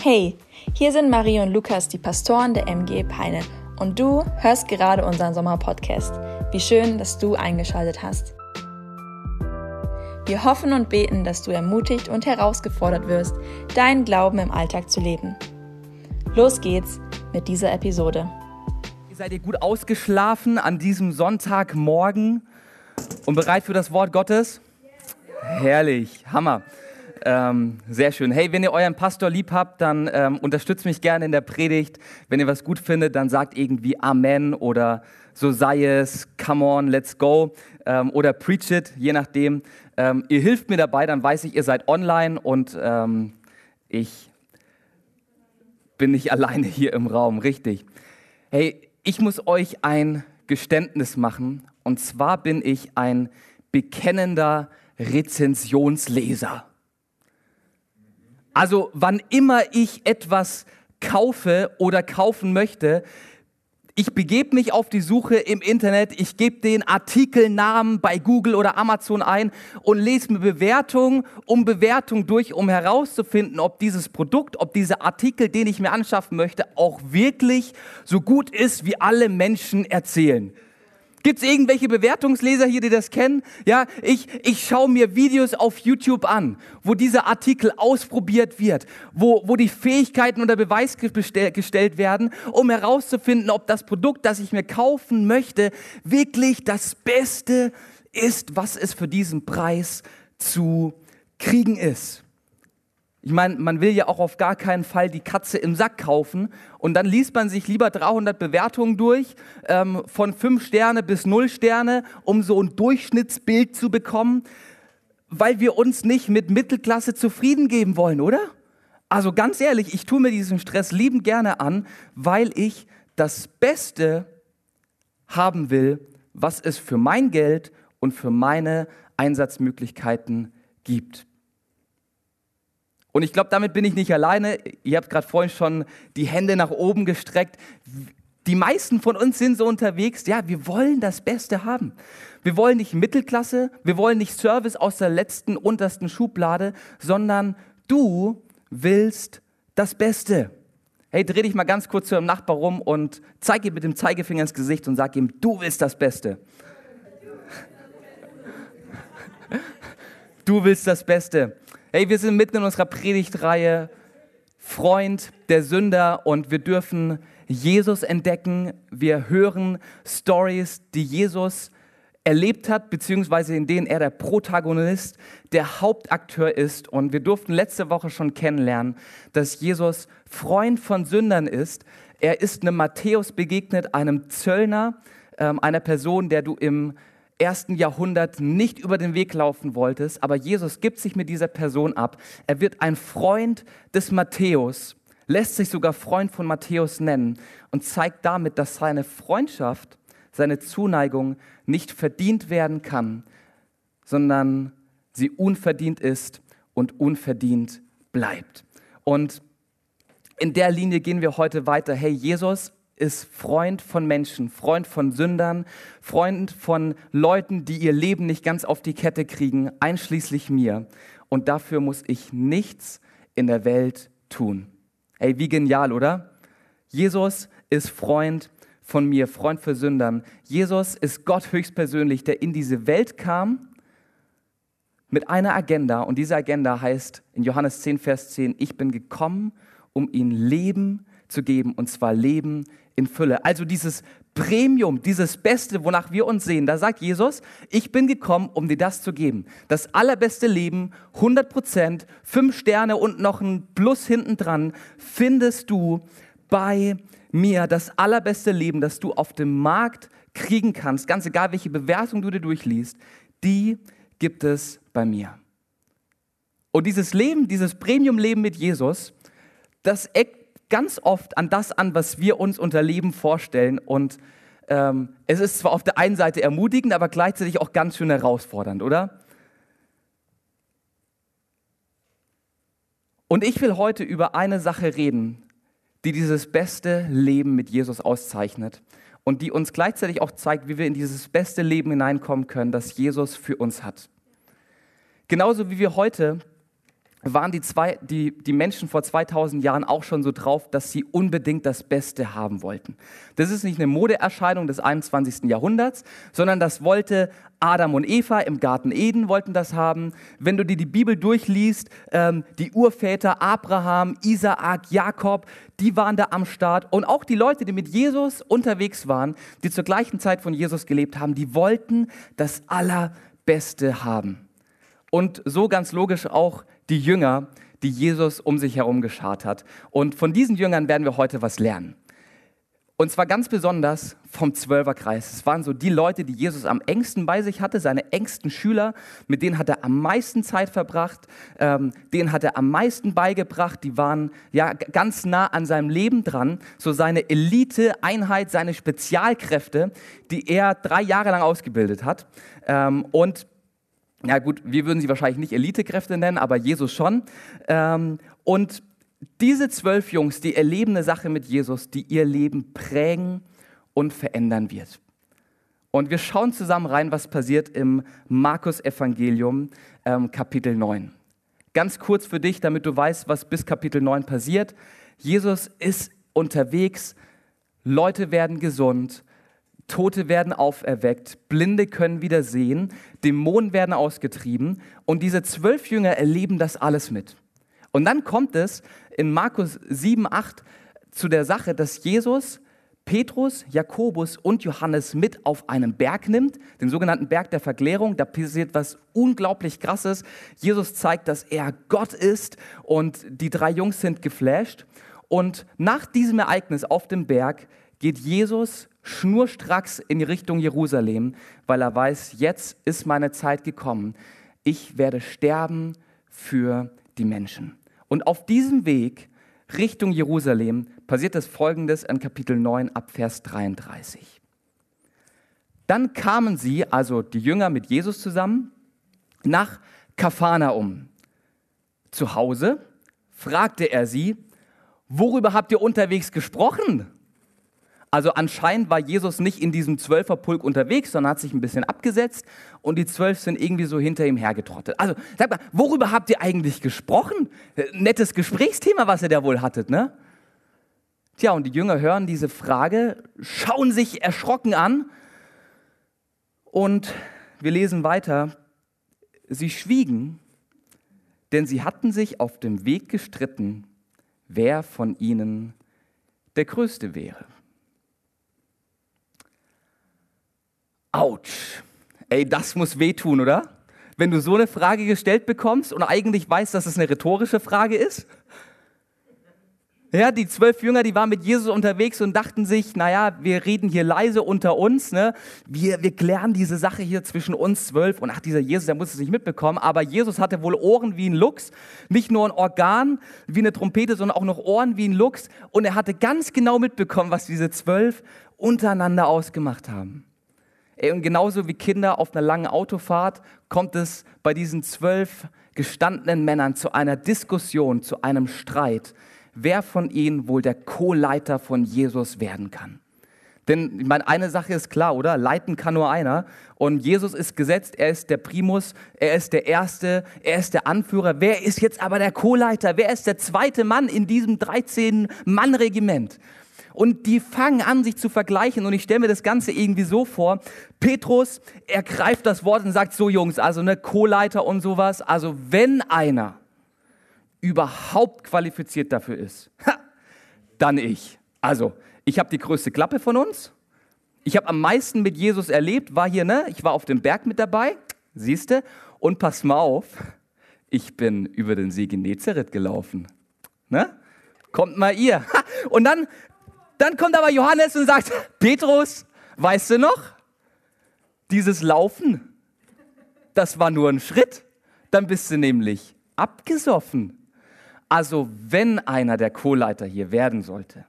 Hey, hier sind Marie und Lukas, die Pastoren der MG Peine. Und du hörst gerade unseren Sommerpodcast. Wie schön, dass du eingeschaltet hast. Wir hoffen und beten, dass du ermutigt und herausgefordert wirst, deinen Glauben im Alltag zu leben. Los geht's mit dieser Episode. Seid ihr gut ausgeschlafen an diesem Sonntagmorgen und bereit für das Wort Gottes? Herrlich, Hammer. Ähm, sehr schön. Hey, wenn ihr euren Pastor lieb habt, dann ähm, unterstützt mich gerne in der Predigt. Wenn ihr was gut findet, dann sagt irgendwie Amen oder so sei es, come on, let's go ähm, oder preach it, je nachdem. Ähm, ihr hilft mir dabei, dann weiß ich, ihr seid online und ähm, ich bin nicht alleine hier im Raum, richtig. Hey, ich muss euch ein Geständnis machen und zwar bin ich ein bekennender Rezensionsleser. Also wann immer ich etwas kaufe oder kaufen möchte, ich begebe mich auf die Suche im Internet, ich gebe den Artikelnamen bei Google oder Amazon ein und lese mir Bewertung um Bewertung durch, um herauszufinden, ob dieses Produkt, ob dieser Artikel, den ich mir anschaffen möchte, auch wirklich so gut ist, wie alle Menschen erzählen. Gibt es irgendwelche Bewertungsleser hier, die das kennen? Ja, ich, ich schaue mir Videos auf YouTube an, wo dieser Artikel ausprobiert wird, wo, wo die Fähigkeiten unter Beweis gestellt werden, um herauszufinden, ob das Produkt, das ich mir kaufen möchte, wirklich das Beste ist, was es für diesen Preis zu kriegen ist. Ich meine, man will ja auch auf gar keinen Fall die Katze im Sack kaufen und dann liest man sich lieber 300 Bewertungen durch, ähm, von 5 Sterne bis 0 Sterne, um so ein Durchschnittsbild zu bekommen, weil wir uns nicht mit Mittelklasse zufrieden geben wollen, oder? Also ganz ehrlich, ich tue mir diesen Stress liebend gerne an, weil ich das Beste haben will, was es für mein Geld und für meine Einsatzmöglichkeiten gibt. Und ich glaube, damit bin ich nicht alleine. Ihr habt gerade vorhin schon die Hände nach oben gestreckt. Die meisten von uns sind so unterwegs, ja, wir wollen das Beste haben. Wir wollen nicht Mittelklasse, wir wollen nicht Service aus der letzten, untersten Schublade, sondern du willst das Beste. Hey, dreh dich mal ganz kurz zu deinem Nachbar rum und zeig ihm mit dem Zeigefinger ins Gesicht und sag ihm, du willst das Beste. Du willst das Beste. Hey, wir sind mitten in unserer Predigtreihe Freund der Sünder und wir dürfen Jesus entdecken. Wir hören Stories, die Jesus erlebt hat, beziehungsweise in denen er der Protagonist, der Hauptakteur ist. Und wir durften letzte Woche schon kennenlernen, dass Jesus Freund von Sündern ist. Er ist einem Matthäus begegnet, einem Zöllner, ähm, einer Person, der du im ersten Jahrhundert nicht über den Weg laufen wolltest, aber Jesus gibt sich mit dieser Person ab. Er wird ein Freund des Matthäus, lässt sich sogar Freund von Matthäus nennen und zeigt damit, dass seine Freundschaft, seine Zuneigung nicht verdient werden kann, sondern sie unverdient ist und unverdient bleibt. Und in der Linie gehen wir heute weiter. Hey, Jesus ist Freund von Menschen, Freund von Sündern, Freund von Leuten, die ihr Leben nicht ganz auf die Kette kriegen, einschließlich mir. Und dafür muss ich nichts in der Welt tun. Ey, wie genial, oder? Jesus ist Freund von mir, Freund für Sündern. Jesus ist Gott höchstpersönlich, der in diese Welt kam mit einer Agenda. Und diese Agenda heißt in Johannes 10, Vers 10, ich bin gekommen, um ihnen Leben zu geben, und zwar Leben in Fülle. Also dieses Premium, dieses Beste, wonach wir uns sehen, da sagt Jesus, ich bin gekommen, um dir das zu geben. Das allerbeste Leben, 100 Prozent, fünf Sterne und noch ein Plus hinten dran, findest du bei mir. Das allerbeste Leben, das du auf dem Markt kriegen kannst, ganz egal welche Bewertung du dir durchliest, die gibt es bei mir. Und dieses Leben, dieses Premium-Leben mit Jesus, das eckt ganz oft an das an, was wir uns unter Leben vorstellen. Und ähm, es ist zwar auf der einen Seite ermutigend, aber gleichzeitig auch ganz schön herausfordernd, oder? Und ich will heute über eine Sache reden, die dieses beste Leben mit Jesus auszeichnet und die uns gleichzeitig auch zeigt, wie wir in dieses beste Leben hineinkommen können, das Jesus für uns hat. Genauso wie wir heute waren die, zwei, die, die Menschen vor 2000 Jahren auch schon so drauf, dass sie unbedingt das Beste haben wollten. Das ist nicht eine Modeerscheinung des 21. Jahrhunderts, sondern das wollte Adam und Eva im Garten Eden wollten das haben. Wenn du dir die Bibel durchliest, ähm, die Urväter Abraham, Isaak, Jakob, die waren da am Start. Und auch die Leute, die mit Jesus unterwegs waren, die zur gleichen Zeit von Jesus gelebt haben, die wollten das Allerbeste haben. Und so ganz logisch auch die Jünger, die Jesus um sich herum geschart hat. Und von diesen Jüngern werden wir heute was lernen. Und zwar ganz besonders vom Zwölferkreis. Es waren so die Leute, die Jesus am engsten bei sich hatte, seine engsten Schüler, mit denen hat er am meisten Zeit verbracht, ähm, denen hat er am meisten beigebracht, die waren ja ganz nah an seinem Leben dran, so seine Elite-Einheit, seine Spezialkräfte, die er drei Jahre lang ausgebildet hat. Ähm, und ja gut, wir würden sie wahrscheinlich nicht Elitekräfte nennen, aber Jesus schon. Ähm, und diese zwölf Jungs, die erleben eine Sache mit Jesus, die ihr Leben prägen und verändern wird. Und wir schauen zusammen rein, was passiert im Markus Evangelium ähm, Kapitel 9. Ganz kurz für dich, damit du weißt, was bis Kapitel 9 passiert. Jesus ist unterwegs, Leute werden gesund, Tote werden auferweckt, Blinde können wieder sehen, Dämonen werden ausgetrieben und diese zwölf Jünger erleben das alles mit. Und dann kommt es in Markus 7, 8 zu der Sache, dass Jesus Petrus, Jakobus und Johannes mit auf einen Berg nimmt, den sogenannten Berg der Verklärung. Da passiert was unglaublich Krasses. Jesus zeigt, dass er Gott ist und die drei Jungs sind geflasht. Und nach diesem Ereignis auf dem Berg geht Jesus schnurstracks in Richtung Jerusalem, weil er weiß, jetzt ist meine Zeit gekommen. Ich werde sterben für die Menschen. Und auf diesem Weg Richtung Jerusalem passiert das folgendes in Kapitel 9 ab Vers 33. Dann kamen sie, also die Jünger mit Jesus zusammen, nach Kaphanaum. Zu Hause fragte er sie, worüber habt ihr unterwegs gesprochen? Also anscheinend war Jesus nicht in diesem Zwölferpulk unterwegs, sondern hat sich ein bisschen abgesetzt und die Zwölf sind irgendwie so hinter ihm hergetrottet. Also sag mal, worüber habt ihr eigentlich gesprochen? Nettes Gesprächsthema, was ihr da wohl hattet, ne? Tja, und die Jünger hören diese Frage, schauen sich erschrocken an und wir lesen weiter. Sie schwiegen, denn sie hatten sich auf dem Weg gestritten, wer von ihnen der Größte wäre. Autsch. Ey, das muss wehtun, oder? Wenn du so eine Frage gestellt bekommst und eigentlich weißt, dass es eine rhetorische Frage ist. Ja, die zwölf Jünger, die waren mit Jesus unterwegs und dachten sich, naja, wir reden hier leise unter uns, ne? wir, wir klären diese Sache hier zwischen uns zwölf. Und ach, dieser Jesus, der muss es nicht mitbekommen. Aber Jesus hatte wohl Ohren wie ein Luchs, nicht nur ein Organ wie eine Trompete, sondern auch noch Ohren wie ein Luchs. Und er hatte ganz genau mitbekommen, was diese zwölf untereinander ausgemacht haben. Und genauso wie Kinder auf einer langen Autofahrt kommt es bei diesen zwölf gestandenen Männern zu einer Diskussion, zu einem Streit, wer von ihnen wohl der Co-Leiter von Jesus werden kann. Denn ich meine, eine Sache ist klar, oder? Leiten kann nur einer. Und Jesus ist gesetzt, er ist der Primus, er ist der Erste, er ist der Anführer. Wer ist jetzt aber der Co-Leiter? Wer ist der zweite Mann in diesem 13-Mann-Regiment? Und die fangen an, sich zu vergleichen. Und ich stelle mir das Ganze irgendwie so vor. Petrus ergreift das Wort und sagt so, Jungs, also ne, Co-Leiter und sowas. Also wenn einer überhaupt qualifiziert dafür ist, dann ich. Also, ich habe die größte Klappe von uns. Ich habe am meisten mit Jesus erlebt, war hier, ne? Ich war auf dem Berg mit dabei, siehste. Und pass mal auf, ich bin über den See Genezareth gelaufen. Ne? Kommt mal ihr. Und dann dann kommt aber Johannes und sagt, Petrus, weißt du noch, dieses Laufen, das war nur ein Schritt, dann bist du nämlich abgesoffen. Also wenn einer der Co-Leiter hier werden sollte,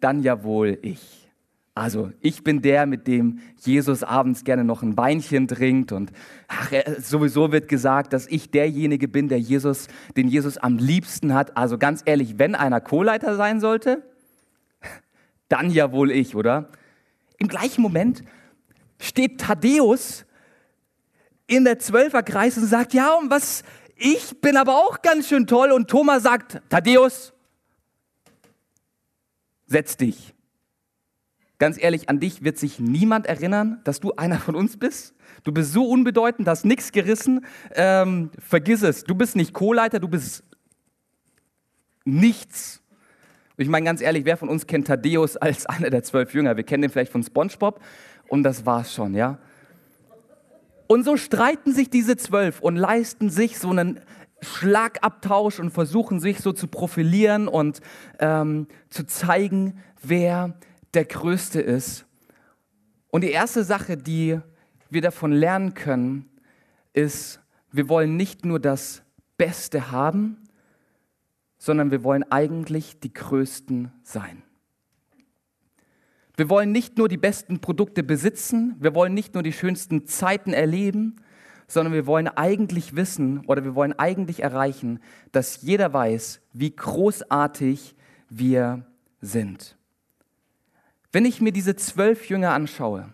dann ja wohl ich. Also ich bin der, mit dem Jesus abends gerne noch ein Weinchen trinkt und ach, sowieso wird gesagt, dass ich derjenige bin, der Jesus, den Jesus am liebsten hat. Also ganz ehrlich, wenn einer Co-Leiter sein sollte, dann ja wohl ich, oder? Im gleichen Moment steht Thaddäus in der Zwölferkreis und sagt, ja, und was ich bin aber auch ganz schön toll und Thomas sagt, Thaddeus, setz dich. Ganz ehrlich, an dich wird sich niemand erinnern, dass du einer von uns bist. Du bist so unbedeutend, hast nichts gerissen. Ähm, vergiss es. Du bist nicht Co-Leiter, du bist nichts. Ich meine ganz ehrlich, wer von uns kennt Thaddeus als einer der zwölf Jünger? Wir kennen den vielleicht von SpongeBob und das war's schon, ja. Und so streiten sich diese zwölf und leisten sich so einen Schlagabtausch und versuchen sich so zu profilieren und ähm, zu zeigen, wer der Größte ist. Und die erste Sache, die wir davon lernen können, ist, wir wollen nicht nur das Beste haben, sondern wir wollen eigentlich die Größten sein. Wir wollen nicht nur die besten Produkte besitzen, wir wollen nicht nur die schönsten Zeiten erleben, sondern wir wollen eigentlich wissen oder wir wollen eigentlich erreichen, dass jeder weiß, wie großartig wir sind. Wenn ich mir diese zwölf Jünger anschaue,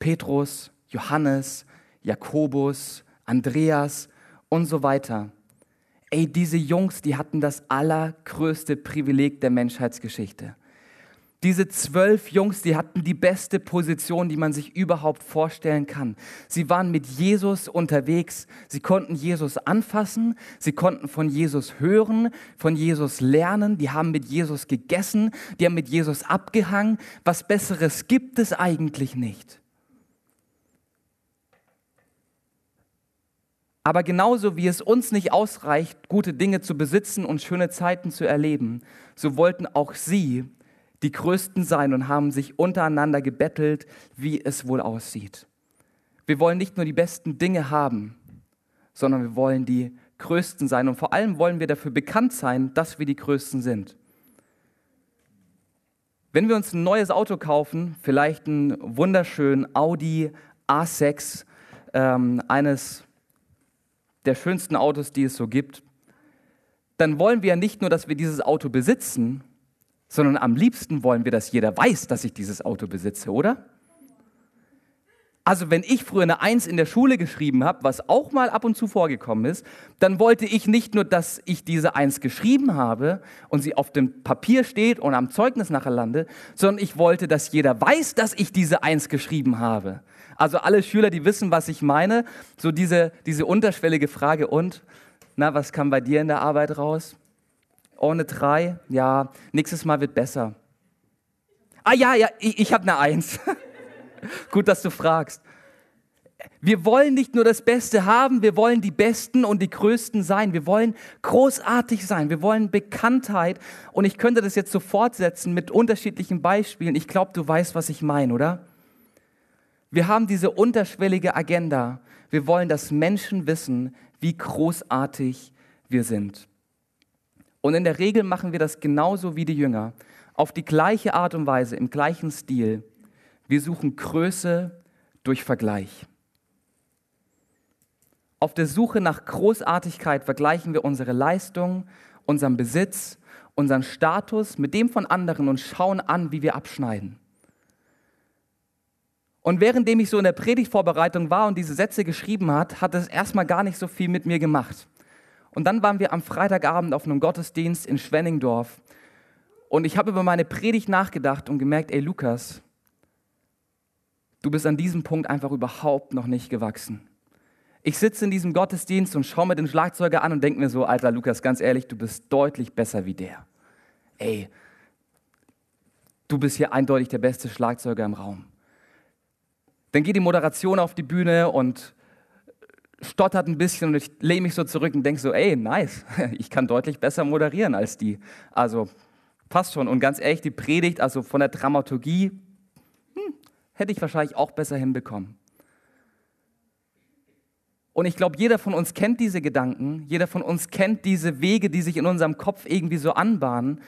Petrus, Johannes, Jakobus, Andreas und so weiter, ey, diese Jungs, die hatten das allergrößte Privileg der Menschheitsgeschichte. Diese zwölf Jungs, die hatten die beste Position, die man sich überhaupt vorstellen kann. Sie waren mit Jesus unterwegs. Sie konnten Jesus anfassen. Sie konnten von Jesus hören, von Jesus lernen. Die haben mit Jesus gegessen. Die haben mit Jesus abgehangen. Was Besseres gibt es eigentlich nicht. Aber genauso wie es uns nicht ausreicht, gute Dinge zu besitzen und schöne Zeiten zu erleben, so wollten auch sie die Größten sein und haben sich untereinander gebettelt, wie es wohl aussieht. Wir wollen nicht nur die besten Dinge haben, sondern wir wollen die Größten sein. Und vor allem wollen wir dafür bekannt sein, dass wir die Größten sind. Wenn wir uns ein neues Auto kaufen, vielleicht einen wunderschönen Audi A6, ähm, eines der schönsten Autos, die es so gibt, dann wollen wir ja nicht nur, dass wir dieses Auto besitzen, sondern am liebsten wollen wir, dass jeder weiß, dass ich dieses Auto besitze, oder? Also wenn ich früher eine Eins in der Schule geschrieben habe, was auch mal ab und zu vorgekommen ist, dann wollte ich nicht nur, dass ich diese Eins geschrieben habe und sie auf dem Papier steht und am Zeugnis nachher lande, sondern ich wollte, dass jeder weiß, dass ich diese Eins geschrieben habe. Also alle Schüler, die wissen, was ich meine, so diese, diese unterschwellige Frage und, na, was kam bei dir in der Arbeit raus? ohne drei, ja, nächstes Mal wird besser. Ah ja, ja, ich, ich habe eine Eins. Gut, dass du fragst. Wir wollen nicht nur das Beste haben, wir wollen die Besten und die Größten sein. Wir wollen großartig sein. Wir wollen Bekanntheit. Und ich könnte das jetzt so fortsetzen mit unterschiedlichen Beispielen. Ich glaube, du weißt, was ich meine, oder? Wir haben diese unterschwellige Agenda. Wir wollen, dass Menschen wissen, wie großartig wir sind. Und in der Regel machen wir das genauso wie die Jünger, auf die gleiche Art und Weise, im gleichen Stil. Wir suchen Größe durch Vergleich. Auf der Suche nach Großartigkeit vergleichen wir unsere Leistung, unseren Besitz, unseren Status mit dem von anderen und schauen an, wie wir abschneiden. Und währenddem ich so in der Predigtvorbereitung war und diese Sätze geschrieben hat, hat es erstmal gar nicht so viel mit mir gemacht. Und dann waren wir am Freitagabend auf einem Gottesdienst in Schwenningdorf. Und ich habe über meine Predigt nachgedacht und gemerkt, ey Lukas, du bist an diesem Punkt einfach überhaupt noch nicht gewachsen. Ich sitze in diesem Gottesdienst und schaue mir den Schlagzeuger an und denke mir so, alter Lukas, ganz ehrlich, du bist deutlich besser wie der. Ey, du bist hier eindeutig der beste Schlagzeuger im Raum. Dann geht die Moderation auf die Bühne und stottert ein bisschen und ich lehne mich so zurück und denke so, ey, nice, ich kann deutlich besser moderieren als die. Also passt schon. Und ganz ehrlich, die Predigt, also von der Dramaturgie, hm, hätte ich wahrscheinlich auch besser hinbekommen. Und ich glaube, jeder von uns kennt diese Gedanken, jeder von uns kennt diese Wege, die sich in unserem Kopf irgendwie so anbahnen.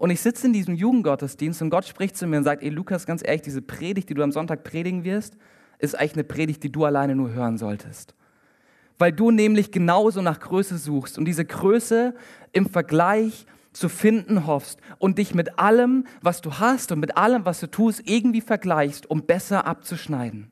Und ich sitze in diesem Jugendgottesdienst und Gott spricht zu mir und sagt, ey Lukas, ganz ehrlich, diese Predigt, die du am Sonntag predigen wirst, ist eigentlich eine Predigt, die du alleine nur hören solltest weil du nämlich genauso nach Größe suchst und diese Größe im Vergleich zu finden hoffst und dich mit allem, was du hast und mit allem, was du tust, irgendwie vergleichst, um besser abzuschneiden.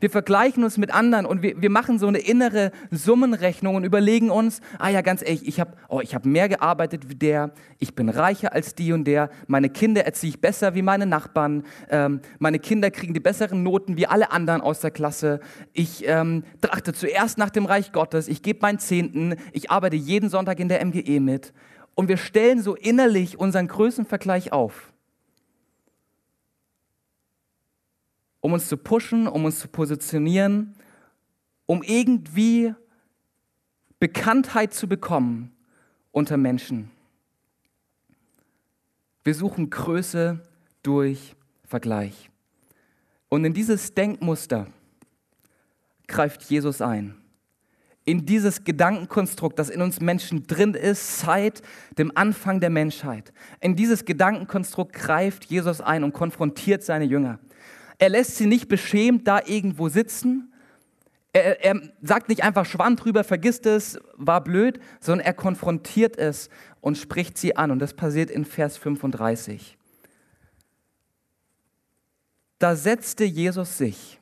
Wir vergleichen uns mit anderen und wir, wir machen so eine innere Summenrechnung und überlegen uns, ah ja, ganz ehrlich, ich habe oh, hab mehr gearbeitet wie der, ich bin reicher als die und der, meine Kinder erziehe ich besser wie meine Nachbarn, ähm, meine Kinder kriegen die besseren Noten wie alle anderen aus der Klasse, ich ähm, trachte zuerst nach dem Reich Gottes, ich gebe meinen Zehnten, ich arbeite jeden Sonntag in der MGE mit und wir stellen so innerlich unseren Größenvergleich auf. Um uns zu pushen, um uns zu positionieren, um irgendwie Bekanntheit zu bekommen unter Menschen. Wir suchen Größe durch Vergleich. Und in dieses Denkmuster greift Jesus ein. In dieses Gedankenkonstrukt, das in uns Menschen drin ist, seit dem Anfang der Menschheit. In dieses Gedankenkonstrukt greift Jesus ein und konfrontiert seine Jünger. Er lässt sie nicht beschämt da irgendwo sitzen. Er, er sagt nicht einfach Schwamm drüber, vergisst es, war blöd, sondern er konfrontiert es und spricht sie an. Und das passiert in Vers 35. Da setzte Jesus sich,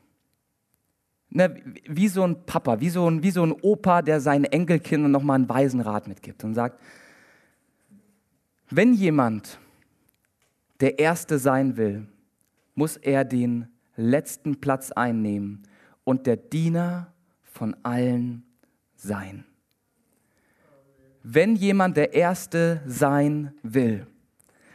ne, wie so ein Papa, wie so ein, wie so ein Opa, der seinen Enkelkindern nochmal einen weisen Rat mitgibt und sagt, wenn jemand der Erste sein will, muss er den letzten Platz einnehmen und der Diener von allen sein. Wenn jemand der Erste sein will,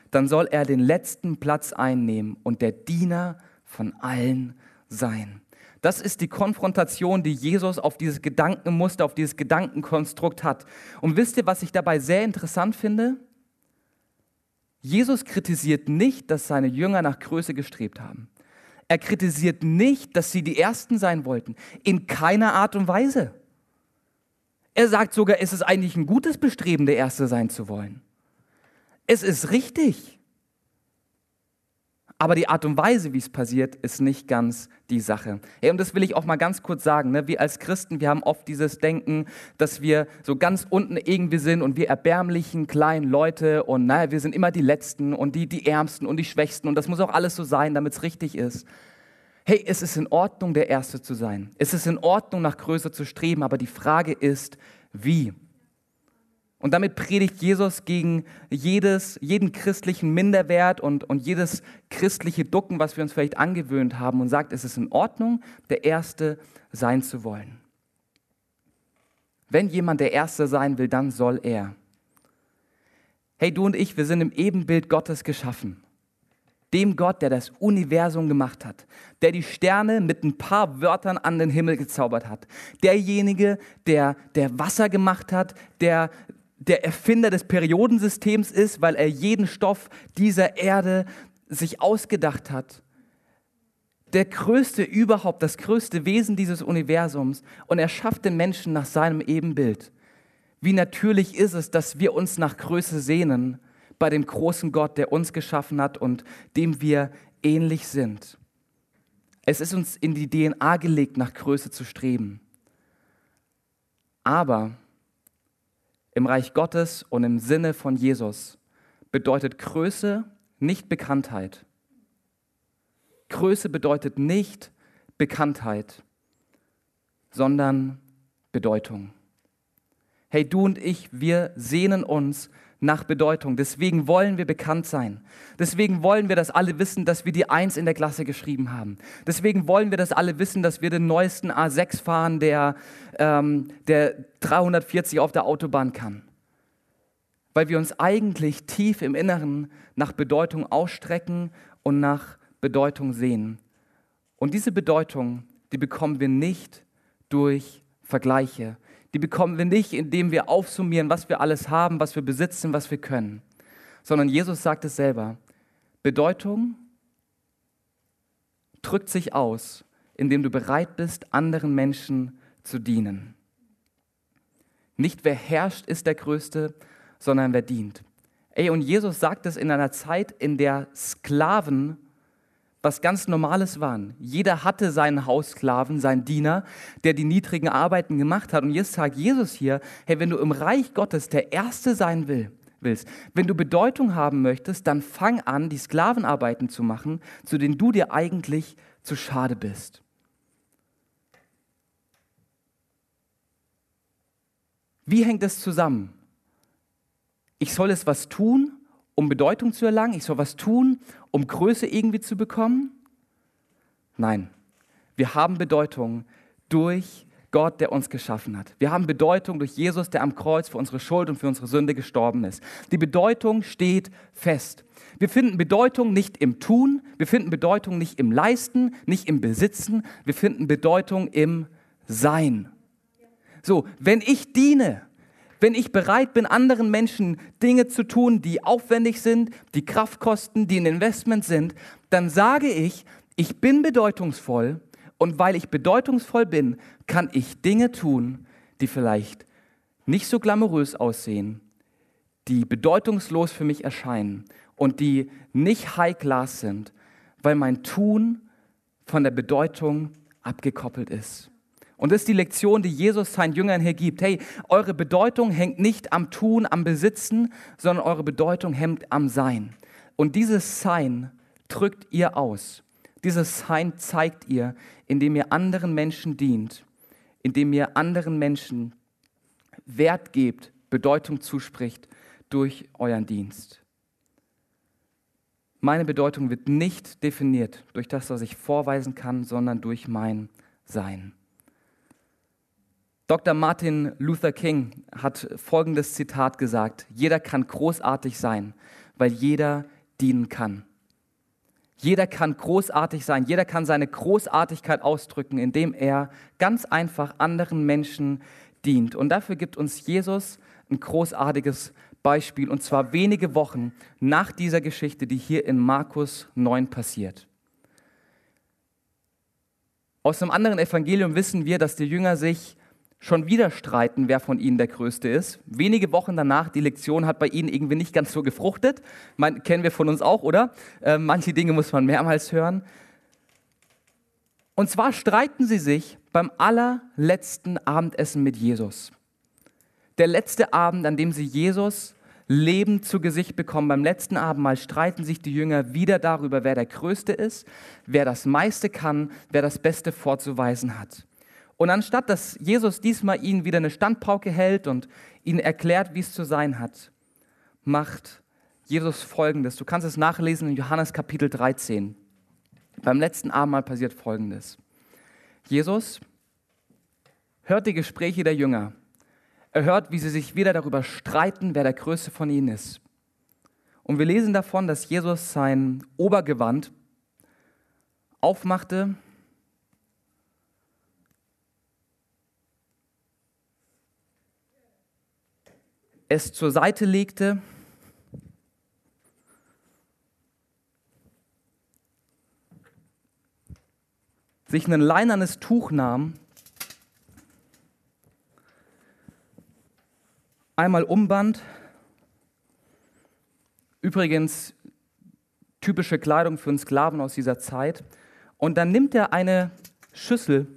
dann soll er den letzten Platz einnehmen und der Diener von allen sein. Das ist die Konfrontation, die Jesus auf dieses Gedankenmuster, auf dieses Gedankenkonstrukt hat. Und wisst ihr, was ich dabei sehr interessant finde? Jesus kritisiert nicht, dass seine Jünger nach Größe gestrebt haben. Er kritisiert nicht, dass sie die Ersten sein wollten. In keiner Art und Weise. Er sagt sogar, es ist eigentlich ein gutes Bestreben, der Erste sein zu wollen. Es ist richtig. Aber die Art und Weise, wie es passiert, ist nicht ganz die Sache. Hey, und das will ich auch mal ganz kurz sagen. Ne? Wir als Christen, wir haben oft dieses Denken, dass wir so ganz unten irgendwie sind und wir erbärmlichen kleinen Leute und naja, wir sind immer die Letzten und die, die Ärmsten und die Schwächsten und das muss auch alles so sein, damit es richtig ist. Hey, es ist in Ordnung, der Erste zu sein. Es ist in Ordnung, nach Größe zu streben, aber die Frage ist, wie? Und damit predigt Jesus gegen jedes, jeden christlichen Minderwert und, und jedes christliche Ducken, was wir uns vielleicht angewöhnt haben und sagt, es ist in Ordnung, der Erste sein zu wollen. Wenn jemand der Erste sein will, dann soll er. Hey, du und ich, wir sind im Ebenbild Gottes geschaffen. Dem Gott, der das Universum gemacht hat, der die Sterne mit ein paar Wörtern an den Himmel gezaubert hat. Derjenige, der, der Wasser gemacht hat, der der Erfinder des Periodensystems ist, weil er jeden Stoff dieser Erde sich ausgedacht hat. Der größte überhaupt, das größte Wesen dieses Universums. Und er schafft den Menschen nach seinem Ebenbild. Wie natürlich ist es, dass wir uns nach Größe sehnen bei dem großen Gott, der uns geschaffen hat und dem wir ähnlich sind. Es ist uns in die DNA gelegt, nach Größe zu streben. Aber im Reich Gottes und im Sinne von Jesus bedeutet Größe nicht Bekanntheit. Größe bedeutet nicht Bekanntheit, sondern Bedeutung. Hey, du und ich, wir sehnen uns nach Bedeutung. Deswegen wollen wir bekannt sein. Deswegen wollen wir, dass alle wissen, dass wir die Eins in der Klasse geschrieben haben. Deswegen wollen wir, dass alle wissen, dass wir den neuesten A6 fahren, der, ähm, der 340 auf der Autobahn kann. Weil wir uns eigentlich tief im Inneren nach Bedeutung ausstrecken und nach Bedeutung sehen. Und diese Bedeutung, die bekommen wir nicht durch Vergleiche, die bekommen wir nicht, indem wir aufsummieren, was wir alles haben, was wir besitzen, was wir können, sondern Jesus sagt es selber. Bedeutung drückt sich aus, indem du bereit bist, anderen Menschen zu dienen. Nicht wer herrscht, ist der Größte, sondern wer dient. Ey, und Jesus sagt es in einer Zeit, in der Sklaven was ganz Normales waren. Jeder hatte seinen Haussklaven, seinen Diener, der die niedrigen Arbeiten gemacht hat. Und jetzt sagt Jesus hier, hey, wenn du im Reich Gottes der Erste sein will, willst, wenn du Bedeutung haben möchtest, dann fang an, die Sklavenarbeiten zu machen, zu denen du dir eigentlich zu schade bist. Wie hängt es zusammen? Ich soll es was tun um Bedeutung zu erlangen? Ich soll was tun, um Größe irgendwie zu bekommen? Nein, wir haben Bedeutung durch Gott, der uns geschaffen hat. Wir haben Bedeutung durch Jesus, der am Kreuz für unsere Schuld und für unsere Sünde gestorben ist. Die Bedeutung steht fest. Wir finden Bedeutung nicht im Tun, wir finden Bedeutung nicht im Leisten, nicht im Besitzen, wir finden Bedeutung im Sein. So, wenn ich diene, wenn ich bereit bin, anderen Menschen Dinge zu tun, die aufwendig sind, die Kraft kosten, die ein Investment sind, dann sage ich, ich bin bedeutungsvoll und weil ich bedeutungsvoll bin, kann ich Dinge tun, die vielleicht nicht so glamourös aussehen, die bedeutungslos für mich erscheinen und die nicht high class sind, weil mein Tun von der Bedeutung abgekoppelt ist. Und das ist die Lektion, die Jesus seinen Jüngern hier gibt. Hey, eure Bedeutung hängt nicht am Tun, am Besitzen, sondern eure Bedeutung hängt am Sein. Und dieses Sein drückt ihr aus. Dieses Sein zeigt ihr, indem ihr anderen Menschen dient, indem ihr anderen Menschen Wert gebt, Bedeutung zuspricht durch euren Dienst. Meine Bedeutung wird nicht definiert durch das, was ich vorweisen kann, sondern durch mein Sein. Dr. Martin Luther King hat folgendes Zitat gesagt, jeder kann großartig sein, weil jeder dienen kann. Jeder kann großartig sein, jeder kann seine Großartigkeit ausdrücken, indem er ganz einfach anderen Menschen dient. Und dafür gibt uns Jesus ein großartiges Beispiel, und zwar wenige Wochen nach dieser Geschichte, die hier in Markus 9 passiert. Aus einem anderen Evangelium wissen wir, dass die Jünger sich schon wieder streiten, wer von ihnen der Größte ist. Wenige Wochen danach, die Lektion hat bei ihnen irgendwie nicht ganz so gefruchtet. Man, kennen wir von uns auch, oder? Äh, manche Dinge muss man mehrmals hören. Und zwar streiten sie sich beim allerletzten Abendessen mit Jesus. Der letzte Abend, an dem sie Jesus lebend zu Gesicht bekommen. Beim letzten Abendmahl streiten sich die Jünger wieder darüber, wer der Größte ist, wer das meiste kann, wer das Beste vorzuweisen hat. Und anstatt dass Jesus diesmal ihnen wieder eine Standpauke hält und ihnen erklärt, wie es zu sein hat, macht Jesus Folgendes. Du kannst es nachlesen in Johannes Kapitel 13. Beim letzten Abendmahl passiert Folgendes. Jesus hört die Gespräche der Jünger. Er hört, wie sie sich wieder darüber streiten, wer der Größte von ihnen ist. Und wir lesen davon, dass Jesus sein Obergewand aufmachte es zur Seite legte, sich ein leinernes Tuch nahm, einmal umband, übrigens typische Kleidung für einen Sklaven aus dieser Zeit, und dann nimmt er eine Schüssel,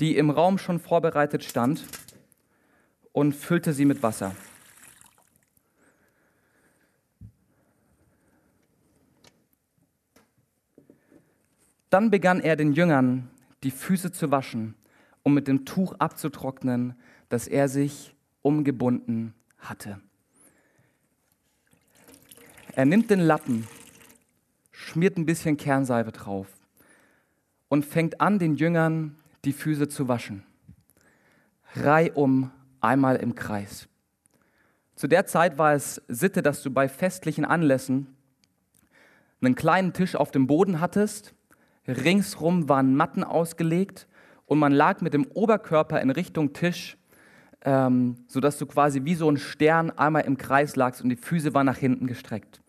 die im Raum schon vorbereitet stand, und füllte sie mit Wasser. Dann begann er den Jüngern die Füße zu waschen, um mit dem Tuch abzutrocknen, das er sich umgebunden hatte. Er nimmt den Lappen, schmiert ein bisschen Kernseife drauf und fängt an, den Jüngern die Füße zu waschen. Reihum einmal im Kreis. Zu der Zeit war es Sitte, dass du bei festlichen Anlässen einen kleinen Tisch auf dem Boden hattest Ringsrum waren Matten ausgelegt und man lag mit dem Oberkörper in Richtung Tisch, ähm, sodass du quasi wie so ein Stern einmal im Kreis lagst und die Füße waren nach hinten gestreckt.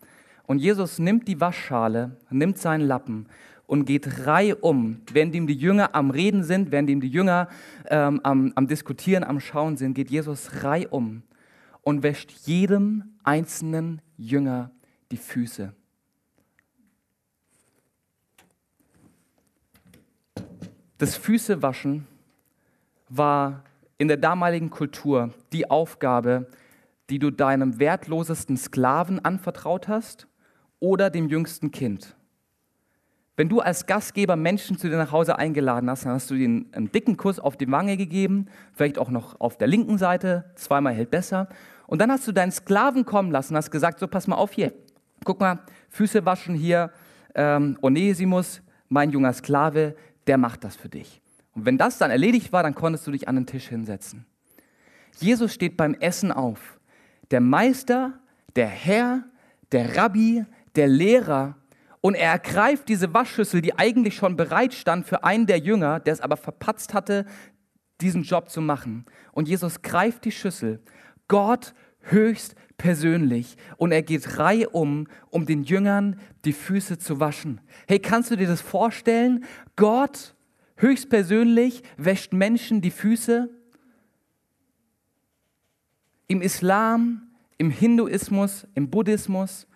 Und Jesus nimmt die Waschschale, nimmt seinen Lappen und geht reihum, während ihm die Jünger am Reden sind, während ihm die Jünger ähm, am, am Diskutieren, am Schauen sind, geht Jesus reihum und wäscht jedem einzelnen Jünger die Füße. Das Füßewaschen war in der damaligen Kultur die Aufgabe, die du deinem wertlosesten Sklaven anvertraut hast oder dem jüngsten Kind. Wenn du als Gastgeber Menschen zu dir nach Hause eingeladen hast, dann hast du ihnen einen dicken Kuss auf die Wange gegeben, vielleicht auch noch auf der linken Seite, zweimal hält besser. Und dann hast du deinen Sklaven kommen lassen, hast gesagt, so pass mal auf hier, guck mal, Füße waschen hier, ähm, Onesimus, mein junger Sklave, der macht das für dich. Und wenn das dann erledigt war, dann konntest du dich an den Tisch hinsetzen. Jesus steht beim Essen auf. Der Meister, der Herr, der Rabbi, der Lehrer und er ergreift diese Waschschüssel, die eigentlich schon bereit stand für einen der Jünger, der es aber verpatzt hatte, diesen Job zu machen. Und Jesus greift die Schüssel, Gott höchst persönlich, und er geht Reihe um, um den Jüngern die Füße zu waschen. Hey, kannst du dir das vorstellen? Gott höchst persönlich wäscht Menschen die Füße. Im Islam, im Hinduismus, im Buddhismus,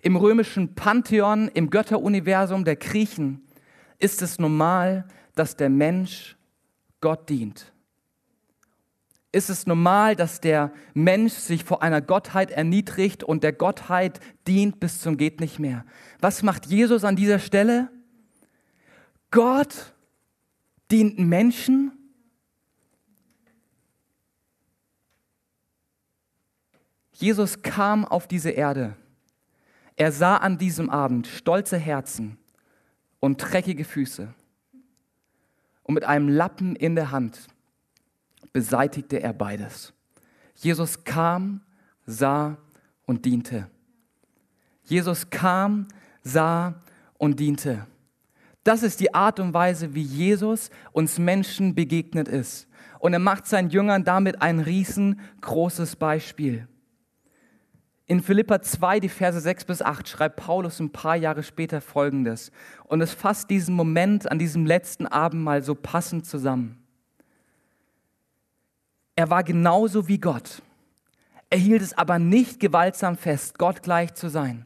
im römischen Pantheon, im Götteruniversum der Griechen ist es normal, dass der Mensch Gott dient. Ist es normal, dass der Mensch sich vor einer Gottheit erniedrigt und der Gottheit dient bis zum geht nicht mehr? Was macht Jesus an dieser Stelle? Gott dient Menschen. Jesus kam auf diese Erde er sah an diesem Abend stolze Herzen und dreckige Füße. Und mit einem Lappen in der Hand beseitigte er beides. Jesus kam, sah und diente. Jesus kam, sah und diente. Das ist die Art und Weise, wie Jesus uns Menschen begegnet ist. Und er macht seinen Jüngern damit ein riesengroßes Beispiel. In Philippa 2, die Verse 6 bis 8, schreibt Paulus ein paar Jahre später Folgendes. Und es fasst diesen Moment an diesem letzten Abend mal so passend zusammen. Er war genauso wie Gott. Er hielt es aber nicht gewaltsam fest, Gott gleich zu sein,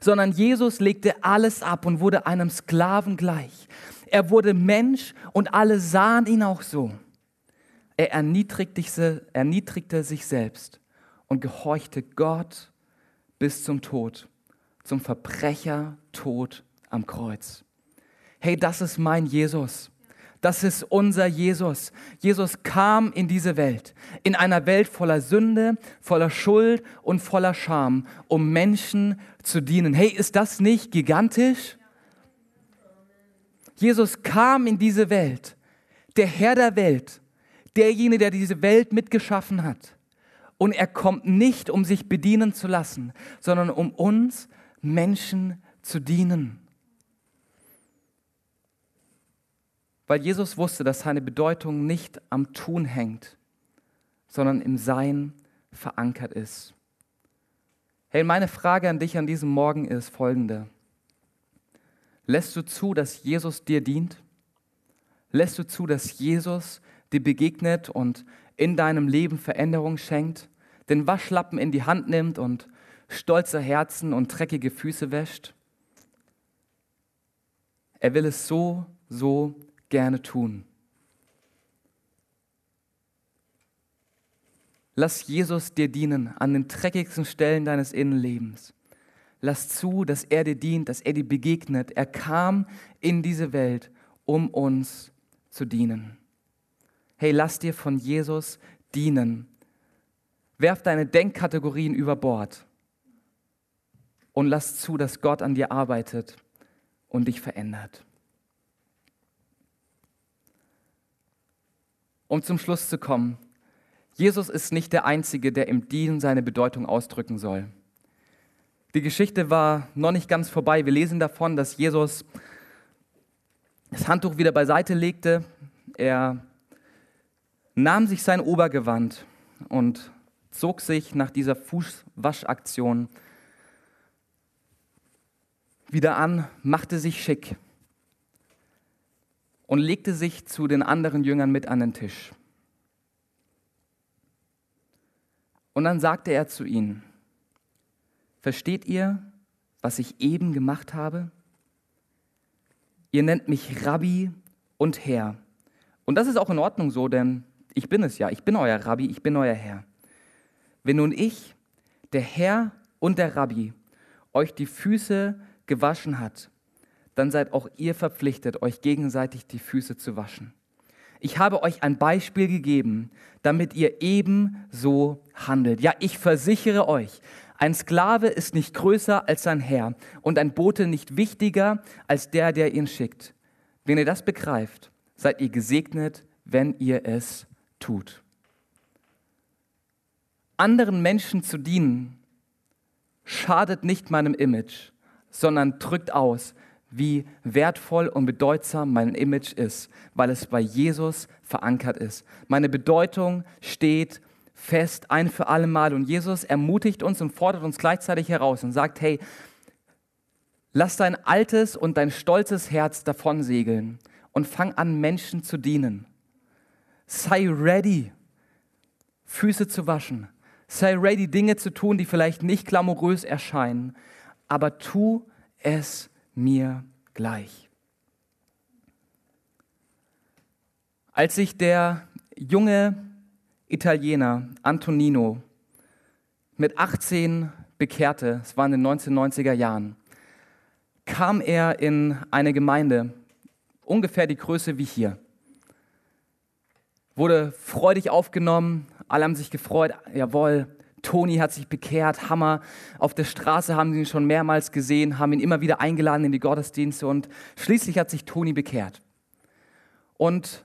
sondern Jesus legte alles ab und wurde einem Sklaven gleich. Er wurde Mensch und alle sahen ihn auch so. Er erniedrigte, erniedrigte sich selbst und gehorchte Gott bis zum Tod, zum Verbrechertod am Kreuz. Hey, das ist mein Jesus. Das ist unser Jesus. Jesus kam in diese Welt, in einer Welt voller Sünde, voller Schuld und voller Scham, um Menschen zu dienen. Hey, ist das nicht gigantisch? Jesus kam in diese Welt, der Herr der Welt, derjenige, der diese Welt mitgeschaffen hat. Und er kommt nicht, um sich bedienen zu lassen, sondern um uns Menschen zu dienen. Weil Jesus wusste, dass seine Bedeutung nicht am Tun hängt, sondern im Sein verankert ist. Hey, meine Frage an dich an diesem Morgen ist folgende. Lässt du zu, dass Jesus dir dient? Lässt du zu, dass Jesus dir begegnet und in deinem Leben Veränderung schenkt? den Waschlappen in die Hand nimmt und stolze Herzen und dreckige Füße wäscht. Er will es so, so gerne tun. Lass Jesus dir dienen an den dreckigsten Stellen deines Innenlebens. Lass zu, dass er dir dient, dass er dir begegnet. Er kam in diese Welt, um uns zu dienen. Hey, lass dir von Jesus dienen Werf deine Denkkategorien über Bord und lass zu, dass Gott an dir arbeitet und dich verändert. Um zum Schluss zu kommen, Jesus ist nicht der Einzige, der im Dienen seine Bedeutung ausdrücken soll. Die Geschichte war noch nicht ganz vorbei. Wir lesen davon, dass Jesus das Handtuch wieder beiseite legte. Er nahm sich sein Obergewand und zog sich nach dieser Fußwaschaktion wieder an, machte sich schick und legte sich zu den anderen Jüngern mit an den Tisch. Und dann sagte er zu ihnen, versteht ihr, was ich eben gemacht habe? Ihr nennt mich Rabbi und Herr. Und das ist auch in Ordnung so, denn ich bin es ja. Ich bin euer Rabbi, ich bin euer Herr. Wenn nun ich, der Herr und der Rabbi, euch die Füße gewaschen hat, dann seid auch ihr verpflichtet, euch gegenseitig die Füße zu waschen. Ich habe euch ein Beispiel gegeben, damit ihr ebenso handelt. Ja, ich versichere euch, ein Sklave ist nicht größer als sein Herr und ein Bote nicht wichtiger als der, der ihn schickt. Wenn ihr das begreift, seid ihr gesegnet, wenn ihr es tut. Anderen Menschen zu dienen, schadet nicht meinem Image, sondern drückt aus, wie wertvoll und bedeutsam mein Image ist, weil es bei Jesus verankert ist. Meine Bedeutung steht fest ein für alle Mal und Jesus ermutigt uns und fordert uns gleichzeitig heraus und sagt, hey, lass dein altes und dein stolzes Herz davon segeln und fang an, Menschen zu dienen. Sei ready, Füße zu waschen. Sei ready, Dinge zu tun, die vielleicht nicht glamourös erscheinen, aber tu es mir gleich. Als sich der junge Italiener Antonino mit 18 bekehrte, es war in den 1990er Jahren, kam er in eine Gemeinde, ungefähr die Größe wie hier. Wurde freudig aufgenommen, alle haben sich gefreut, jawohl, Toni hat sich bekehrt, Hammer. Auf der Straße haben sie ihn schon mehrmals gesehen, haben ihn immer wieder eingeladen in die Gottesdienste und schließlich hat sich Toni bekehrt. Und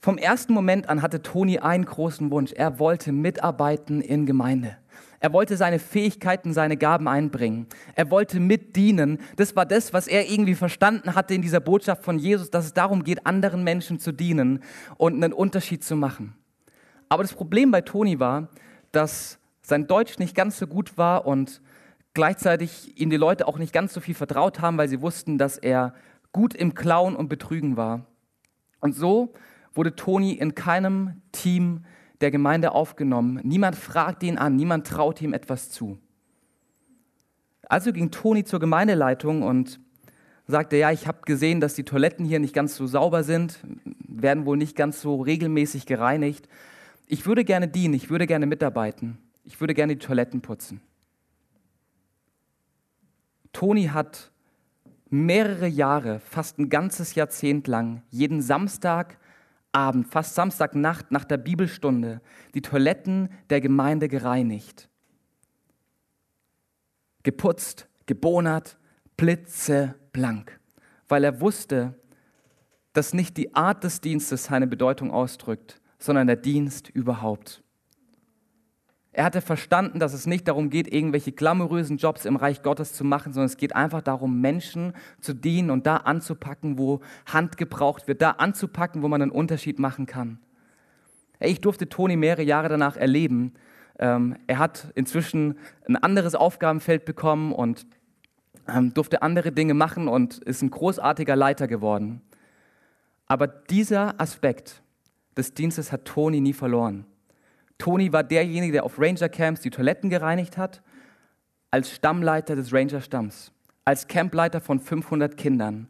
vom ersten Moment an hatte Toni einen großen Wunsch. Er wollte mitarbeiten in Gemeinde. Er wollte seine Fähigkeiten, seine Gaben einbringen. Er wollte mitdienen. Das war das, was er irgendwie verstanden hatte in dieser Botschaft von Jesus, dass es darum geht, anderen Menschen zu dienen und einen Unterschied zu machen. Aber das Problem bei Toni war, dass sein Deutsch nicht ganz so gut war und gleichzeitig ihm die Leute auch nicht ganz so viel vertraut haben, weil sie wussten, dass er gut im Klauen und Betrügen war. Und so wurde Toni in keinem Team der Gemeinde aufgenommen. Niemand fragte ihn an, niemand traute ihm etwas zu. Also ging Toni zur Gemeindeleitung und sagte, ja, ich habe gesehen, dass die Toiletten hier nicht ganz so sauber sind, werden wohl nicht ganz so regelmäßig gereinigt. Ich würde gerne dienen, ich würde gerne mitarbeiten, ich würde gerne die Toiletten putzen. Toni hat mehrere Jahre, fast ein ganzes Jahrzehnt lang, jeden Samstagabend, fast Samstagnacht nach der Bibelstunde, die Toiletten der Gemeinde gereinigt. Geputzt, gebonert, blitzeblank, weil er wusste, dass nicht die Art des Dienstes seine Bedeutung ausdrückt, sondern der Dienst überhaupt. Er hatte verstanden, dass es nicht darum geht, irgendwelche glamourösen Jobs im Reich Gottes zu machen, sondern es geht einfach darum, Menschen zu dienen und da anzupacken, wo Hand gebraucht wird, da anzupacken, wo man einen Unterschied machen kann. Ich durfte Toni mehrere Jahre danach erleben. Ähm, er hat inzwischen ein anderes Aufgabenfeld bekommen und ähm, durfte andere Dinge machen und ist ein großartiger Leiter geworden. Aber dieser Aspekt, des Dienstes hat Toni nie verloren. Toni war derjenige, der auf Ranger Camps die Toiletten gereinigt hat, als Stammleiter des Ranger-Stamms, als Campleiter von 500 Kindern,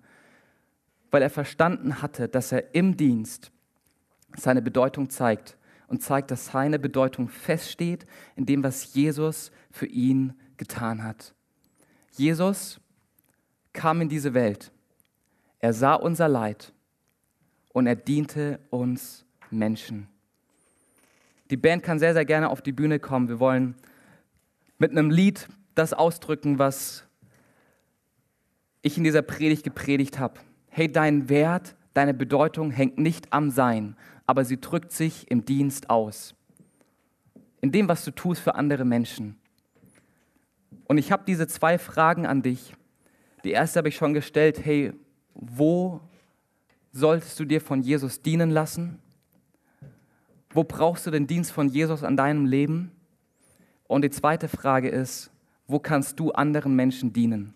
weil er verstanden hatte, dass er im Dienst seine Bedeutung zeigt und zeigt, dass seine Bedeutung feststeht in dem, was Jesus für ihn getan hat. Jesus kam in diese Welt. Er sah unser Leid und er diente uns Menschen. Die Band kann sehr, sehr gerne auf die Bühne kommen. Wir wollen mit einem Lied das ausdrücken, was ich in dieser Predigt gepredigt habe. Hey, dein Wert, deine Bedeutung hängt nicht am Sein, aber sie drückt sich im Dienst aus. In dem, was du tust für andere Menschen. Und ich habe diese zwei Fragen an dich. Die erste habe ich schon gestellt. Hey, wo solltest du dir von Jesus dienen lassen? Wo brauchst du den Dienst von Jesus an deinem Leben? Und die zweite Frage ist, wo kannst du anderen Menschen dienen?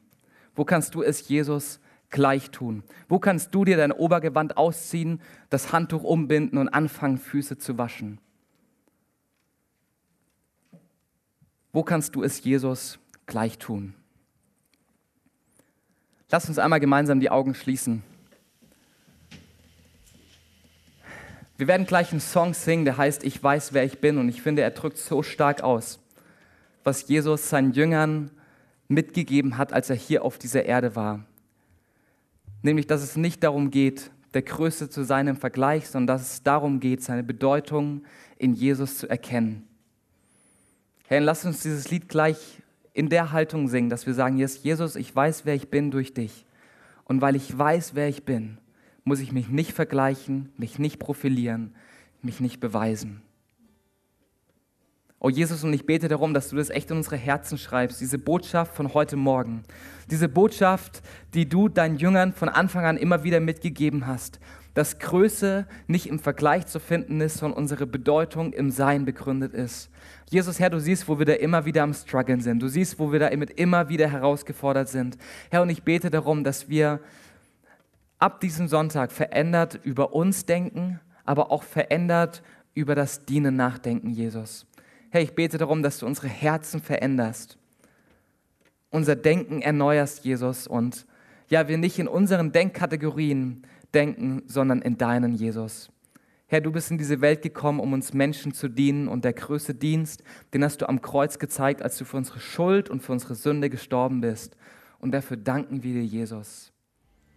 Wo kannst du es Jesus gleich tun? Wo kannst du dir dein Obergewand ausziehen, das Handtuch umbinden und anfangen, Füße zu waschen? Wo kannst du es Jesus gleich tun? Lass uns einmal gemeinsam die Augen schließen. Wir werden gleich einen Song singen, der heißt Ich weiß, wer ich bin. Und ich finde, er drückt so stark aus, was Jesus seinen Jüngern mitgegeben hat, als er hier auf dieser Erde war. Nämlich, dass es nicht darum geht, der Größte zu sein im Vergleich, sondern dass es darum geht, seine Bedeutung in Jesus zu erkennen. Herr, lass uns dieses Lied gleich in der Haltung singen, dass wir sagen, Jesus, ich weiß, wer ich bin durch dich. Und weil ich weiß, wer ich bin, muss ich mich nicht vergleichen, mich nicht profilieren, mich nicht beweisen. Oh Jesus, und ich bete darum, dass du das echt in unsere Herzen schreibst, diese Botschaft von heute Morgen. Diese Botschaft, die du deinen Jüngern von Anfang an immer wieder mitgegeben hast. Dass Größe nicht im Vergleich zu finden ist, sondern unsere Bedeutung im Sein begründet ist. Jesus, Herr, du siehst, wo wir da immer wieder am Struggeln sind. Du siehst, wo wir da immer wieder herausgefordert sind. Herr, und ich bete darum, dass wir ab diesem Sonntag verändert über uns denken, aber auch verändert über das Dienen nachdenken, Jesus. Herr, ich bete darum, dass du unsere Herzen veränderst, unser Denken erneuerst, Jesus, und ja, wir nicht in unseren Denkkategorien denken, sondern in deinen, Jesus. Herr, du bist in diese Welt gekommen, um uns Menschen zu dienen und der größte Dienst, den hast du am Kreuz gezeigt, als du für unsere Schuld und für unsere Sünde gestorben bist. Und dafür danken wir dir, Jesus.